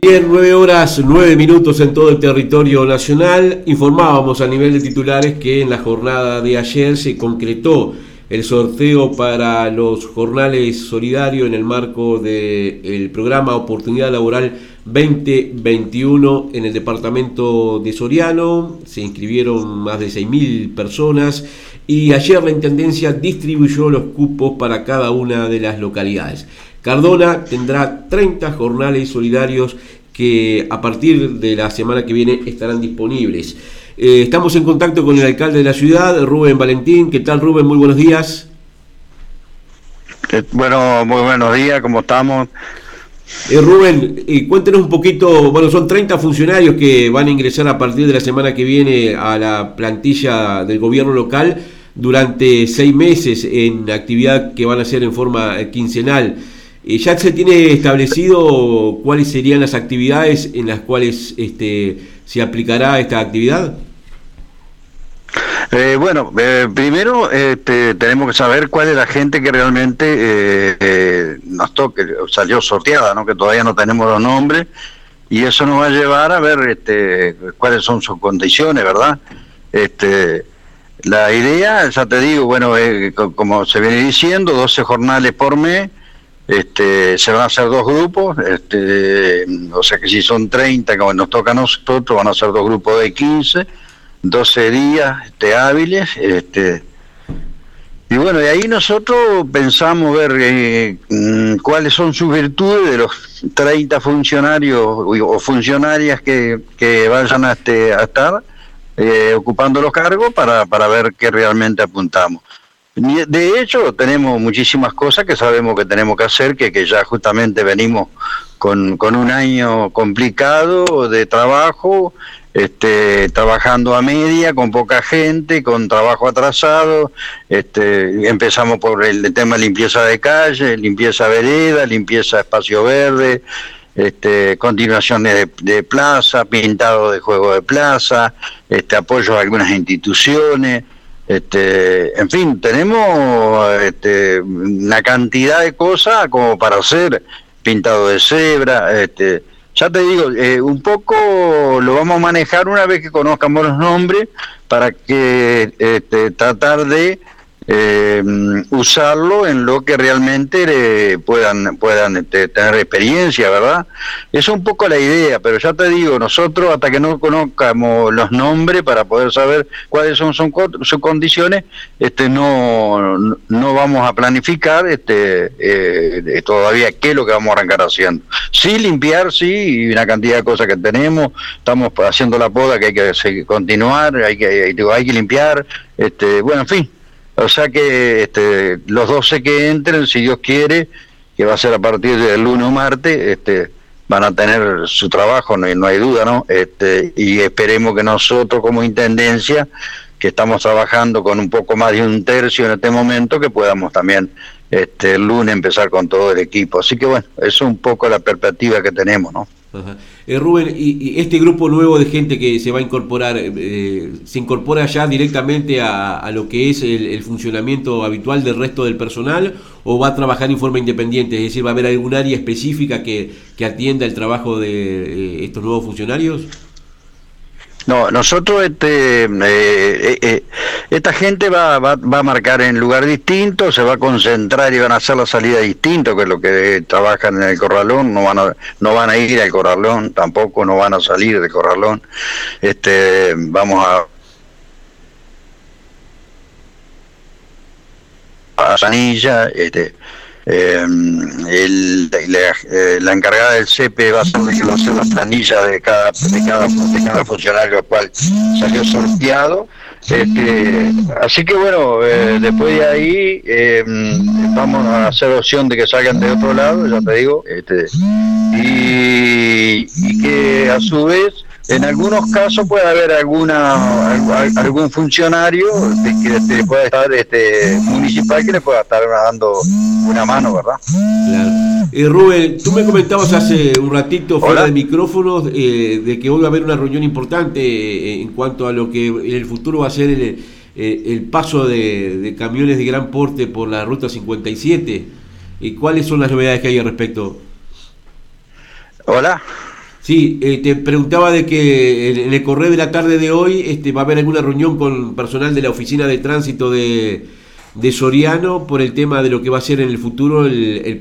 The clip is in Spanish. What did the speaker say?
Bien, nueve horas, nueve minutos en todo el territorio nacional. Informábamos a nivel de titulares que en la jornada de ayer se concretó el sorteo para los jornales solidarios en el marco del programa Oportunidad Laboral 2021 en el departamento de Soriano. Se inscribieron más de 6.000 personas y ayer la Intendencia distribuyó los cupos para cada una de las localidades. Cardona tendrá 30 jornales solidarios que a partir de la semana que viene estarán disponibles. Eh, estamos en contacto con el alcalde de la ciudad, Rubén Valentín. ¿Qué tal, Rubén? Muy buenos días. Eh, bueno, muy buenos días, ¿cómo estamos? Eh, Rubén, cuéntenos un poquito, bueno, son 30 funcionarios que van a ingresar a partir de la semana que viene a la plantilla del gobierno local durante seis meses en actividad que van a hacer en forma quincenal. ¿Ya se tiene establecido cuáles serían las actividades en las cuales este, se aplicará esta actividad? Eh, bueno, eh, primero este, tenemos que saber cuál es la gente que realmente eh, nos toque, salió sorteada, ¿no? que todavía no tenemos los nombres, y eso nos va a llevar a ver este, cuáles son sus condiciones, ¿verdad? Este, la idea, ya te digo, bueno, como se viene diciendo, 12 jornales por mes, este, se van a hacer dos grupos, este, o sea que si son 30, como nos toca a nosotros, van a ser dos grupos de 15, 12 días este, hábiles. Este, y bueno, de ahí nosotros pensamos ver eh, mm, cuáles son sus virtudes de los 30 funcionarios o funcionarias que, que vayan a, este, a estar eh, ocupando los cargos para, para ver qué realmente apuntamos. De hecho, tenemos muchísimas cosas que sabemos que tenemos que hacer, que, que ya justamente venimos con, con un año complicado de trabajo, este, trabajando a media, con poca gente, con trabajo atrasado. Este, empezamos por el tema de limpieza de calle, limpieza vereda, limpieza espacio verde, este, continuación de, de, plaza, pintado de juego de plaza, este, apoyo a algunas instituciones. Este, en fin, tenemos este, una cantidad de cosas como para hacer pintado de cebra. Este, ya te digo, eh, un poco lo vamos a manejar una vez que conozcamos los nombres para que este, tratar de eh, usarlo en lo que realmente puedan puedan este, tener experiencia, ¿verdad? Es un poco la idea, pero ya te digo, nosotros hasta que no conozcamos los nombres para poder saber cuáles son, son sus condiciones, este no no vamos a planificar este eh, todavía qué es lo que vamos a arrancar haciendo. Sí limpiar, sí, y una cantidad de cosas que tenemos, estamos haciendo la poda que hay que continuar, hay que hay, que limpiar, este, bueno, en fin, o sea que este, los 12 que entren, si Dios quiere, que va a ser a partir del lunes o martes, este, van a tener su trabajo, no no hay duda, ¿no? Este, y esperemos que nosotros como Intendencia, que estamos trabajando con un poco más de un tercio en este momento, que podamos también este, el lunes empezar con todo el equipo. Así que bueno, eso es un poco la perspectiva que tenemos, ¿no? Eh, Rubén, y, este grupo nuevo de gente que se va a incorporar, eh, ¿se incorpora ya directamente a, lo que es el, funcionamiento habitual del resto del personal o va a trabajar en forma independiente? Es decir, ¿va a haber algún área específica que, que atienda el trabajo de eh, estos nuevos funcionarios? No, nosotros, este, eh, eh, eh, esta gente va, va, va, a marcar en lugar distinto, se va a concentrar y van a hacer la salida distinto que lo que trabajan en el corralón, no van a, no van a ir al corralón, tampoco no van a salir del corralón. Este, vamos a a Sanilla, este, eh, el, eh, la, encargada del CEPE va a hacer la planilla de cada, de cada, de cada funcionario al cual salió sorteado. Este, así que bueno, eh, después de ahí eh, vamos a hacer opción de que salgan de otro lado, ya te digo, este, y que a su vez en algunos casos puede haber alguna algún funcionario que este, pueda estar este, municipal que le pueda estar dando una mano, ¿verdad? Claro. Eh, Rubén, tú me comentabas hace un ratito fuera de micrófonos eh, de que hoy va a haber una reunión importante eh, en cuanto a lo que en el futuro va a ser el, eh, el paso de, camiones de gran porte por la ruta 57. ¿Y cuáles son las novedades que hay al respecto? Hola. Sí, eh, te preguntaba de que en el correo de la tarde de hoy este, va a haber alguna reunión con personal de la oficina de tránsito de, de Soriano por el tema de lo que va a ser en el futuro el, el